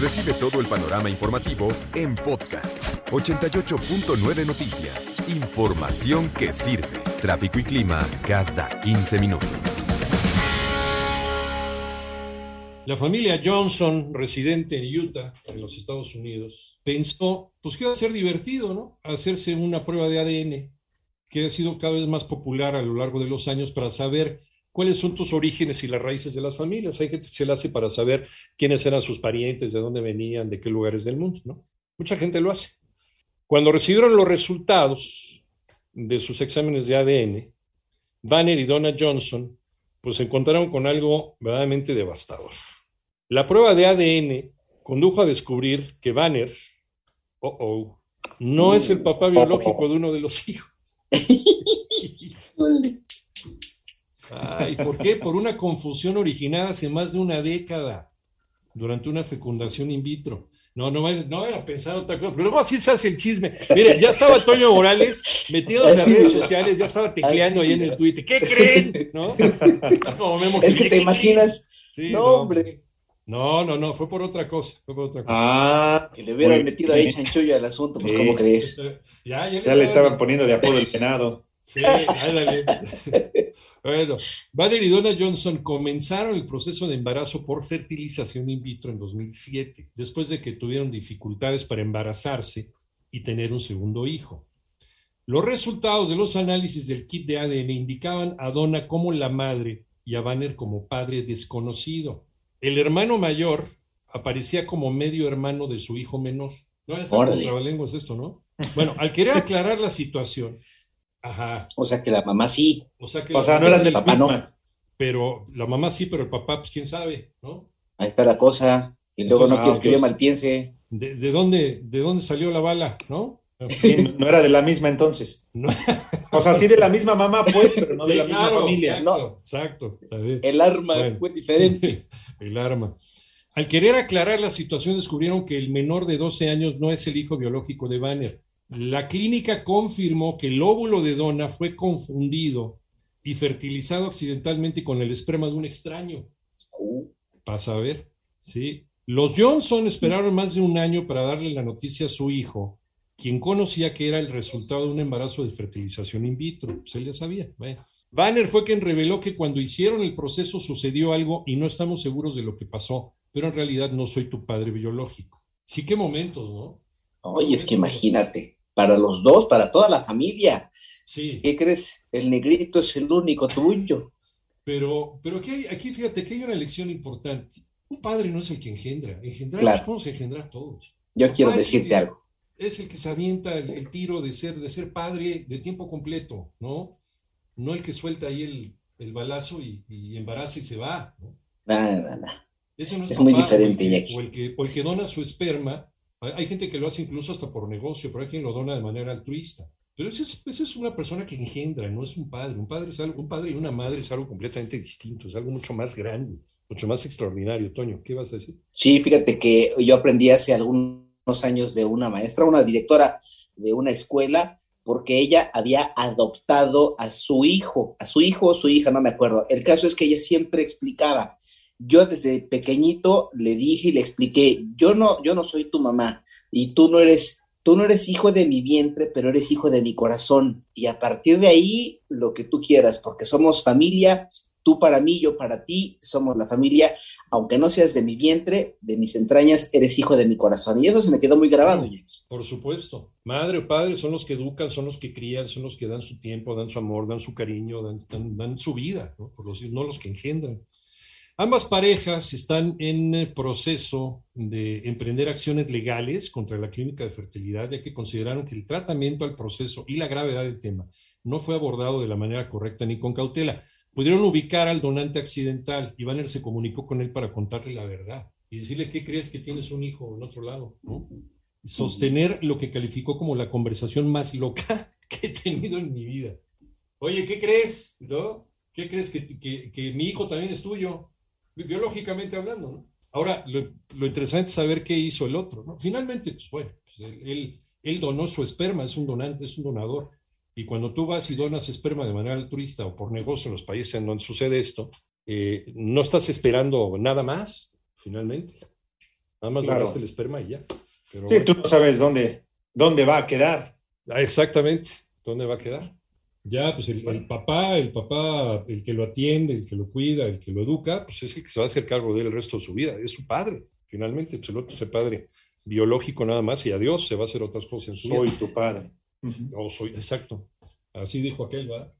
Recibe todo el panorama informativo en podcast 88.9 Noticias. Información que sirve. Tráfico y clima cada 15 minutos. La familia Johnson, residente en Utah, en los Estados Unidos, pensó pues que iba a ser divertido, ¿no? Hacerse una prueba de ADN que ha sido cada vez más popular a lo largo de los años para saber cuáles son tus orígenes y las raíces de las familias. Hay gente que se la hace para saber quiénes eran sus parientes, de dónde venían, de qué lugares del mundo, ¿no? Mucha gente lo hace. Cuando recibieron los resultados de sus exámenes de ADN, Banner y Donna Johnson pues se encontraron con algo verdaderamente devastador. La prueba de ADN condujo a descubrir que Banner, oh, oh, no es el papá biológico de uno de los hijos. Ay, ¿por qué? Por una confusión originada hace más de una década durante una fecundación in vitro. No, no, no a pensar otra cosa, pero luego así se hace el chisme. Mire, ya estaba Toño Morales metiéndose a redes sociales, ya estaba tecleando ahí en el Twitter. ¿Qué creen? ¿No? es que te imaginas. no, no, hombre. No, no, no, fue por otra cosa. Fue por otra cosa. Ah, que le hubieran metido ahí chanchullo al asunto, pues, ¿cómo crees? Ya, ya, le, ya le estaban poniendo de apodo el penado. Sí, ándale. Bueno, Valerie y Donna Johnson comenzaron el proceso de embarazo por fertilización in vitro en 2007, después de que tuvieron dificultades para embarazarse y tener un segundo hijo. Los resultados de los análisis del kit de ADN indicaban a Donna como la madre y a Banner como padre desconocido. El hermano mayor aparecía como medio hermano de su hijo menor. No, es es esto, ¿no? Bueno, al querer aclarar la situación, Ajá. O sea que la mamá sí. O sea, que o sea no eran de la papá misma. No. Pero la mamá sí, pero el papá, pues quién sabe, ¿no? Ahí está la cosa. Y luego no quieres que yo mal piense. ¿De, de, dónde, ¿De dónde salió la bala, no? no era de la misma entonces. O sea, sí de la misma mamá, pues, pero no de la misma familia. Exacto, no. exacto. El arma fue diferente. el arma. Al querer aclarar la situación, descubrieron que el menor de 12 años no es el hijo biológico de Banner la clínica confirmó que el óvulo de Donna fue confundido y fertilizado accidentalmente con el esperma de un extraño. Pasa a ver, ¿sí? Los Johnson esperaron más de un año para darle la noticia a su hijo, quien conocía que era el resultado de un embarazo de fertilización in vitro. Pues él ya sabía. Banner fue quien reveló que cuando hicieron el proceso sucedió algo y no estamos seguros de lo que pasó, pero en realidad no soy tu padre biológico. Sí, qué momentos, ¿no? Oye, es que imagínate para los dos, para toda la familia. Sí. ¿Qué crees? El negrito es el único tuyo. Pero, pero aquí, aquí fíjate que hay una lección importante. Un padre no es el que engendra, engendrar claro. podemos engendrar todos. Yo quiero decirte algo. Es el que se avienta el, tiro de ser, de ser padre de tiempo completo, ¿no? No el que suelta ahí el, el balazo y, y, embaraza y se va, ¿no? Nada, nada. Eso no es, es muy diferente, o el, que, o el que dona su esperma hay gente que lo hace incluso hasta por negocio, pero hay quien lo dona de manera altruista. Pero esa es, es, una persona que engendra, no es un padre. Un padre, es algo, un padre y una madre es algo completamente distinto, es algo mucho más grande, mucho más extraordinario. Toño, ¿qué vas a decir? Sí, fíjate que yo aprendí hace algunos años de una maestra, una directora de una escuela, porque ella había adoptado a su hijo, a su hijo o su hija, no me acuerdo. El caso es que ella siempre explicaba, yo desde pequeñito le dije y le expliqué, yo no, yo no soy tu mamá y tú no eres, tú no eres hijo de mi vientre, pero eres hijo de mi corazón. Y a partir de ahí, lo que tú quieras, porque somos familia, tú para mí, yo para ti, somos la familia, aunque no seas de mi vientre, de mis entrañas, eres hijo de mi corazón. Y eso se me quedó muy grabado. Por supuesto. Madre o padre son los que educan, son los que crían, son los que dan su tiempo, dan su amor, dan su cariño, dan, dan, su vida, ¿no? Por los, no los que engendran. Ambas parejas están en proceso de emprender acciones legales contra la clínica de fertilidad, ya que consideraron que el tratamiento al proceso y la gravedad del tema no fue abordado de la manera correcta ni con cautela. Pudieron ubicar al donante accidental y Banner se comunicó con él para contarle la verdad y decirle qué crees que tienes un hijo en otro lado. Sostener lo que calificó como la conversación más loca que he tenido en mi vida. Oye, ¿qué crees? ¿No? ¿Qué crees que mi hijo también es tuyo? Biológicamente hablando, ¿no? Ahora, lo, interesante es saber qué hizo el otro, ¿no? Finalmente, pues bueno, pues, él, él, donó su esperma, es un donante, es un donador. Y cuando tú vas y donas esperma de manera altruista o por negocio en los países en donde sucede esto, eh, no estás esperando nada más, finalmente. Nada más Claro. lograste el esperma y ya. Pero Sí, bueno. tú no sabes dónde, dónde va a quedar. Ah, Exactamente. ¿Dónde va a quedar? Ya, pues el, el papá, el papá, el que lo atiende, el que lo cuida, el que lo educa, pues es el que se va a hacer cargo de él el resto de su vida. Es su padre, finalmente. Pues el otro es el padre biológico nada más y adiós, se va a hacer otras cosas en su Soy vida. tu padre. No, soy, exacto. Así dijo aquel, ¿va?